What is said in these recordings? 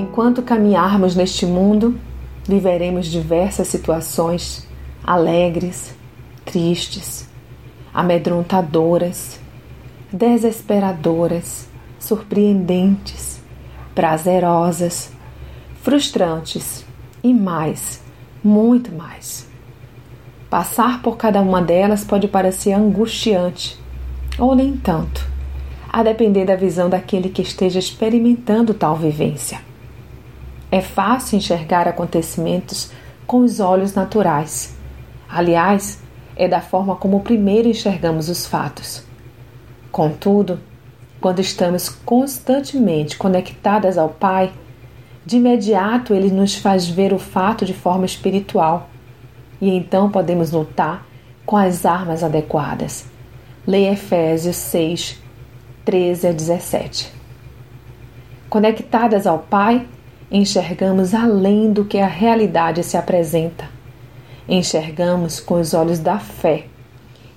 Enquanto caminharmos neste mundo, viveremos diversas situações alegres, tristes, amedrontadoras, desesperadoras, surpreendentes, prazerosas, frustrantes e mais, muito mais. Passar por cada uma delas pode parecer angustiante, ou nem tanto, a depender da visão daquele que esteja experimentando tal vivência. É fácil enxergar acontecimentos com os olhos naturais. Aliás, é da forma como primeiro enxergamos os fatos. Contudo, quando estamos constantemente conectadas ao Pai, de imediato ele nos faz ver o fato de forma espiritual e então podemos lutar com as armas adequadas. Leia Efésios 6, 13 a 17. Conectadas ao Pai, enxergamos além do que a realidade se apresenta. Enxergamos com os olhos da fé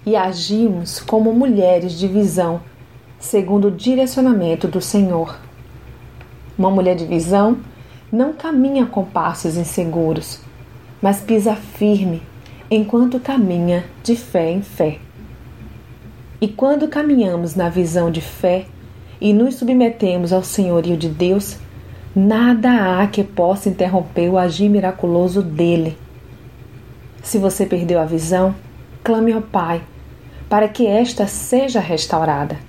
e agimos como mulheres de visão, segundo o direcionamento do Senhor. Uma mulher de visão não caminha com passos inseguros, mas pisa firme enquanto caminha de fé em fé. E quando caminhamos na visão de fé e nos submetemos ao senhorio de Deus, Nada há que possa interromper o agir miraculoso dele. Se você perdeu a visão, clame ao Pai para que esta seja restaurada.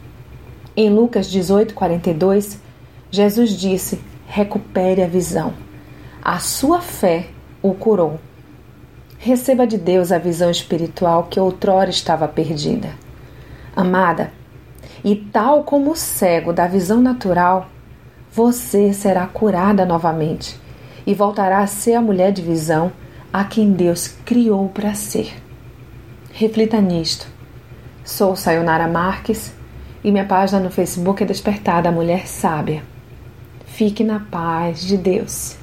Em Lucas 18:42, Jesus disse: "Recupere a visão. A sua fé o curou." Receba de Deus a visão espiritual que outrora estava perdida. Amada, e tal como o cego da visão natural, você será curada novamente e voltará a ser a mulher de visão a quem Deus criou para ser. Reflita nisto. Sou Sayonara Marques e minha página no Facebook é Despertada Mulher Sábia. Fique na paz de Deus.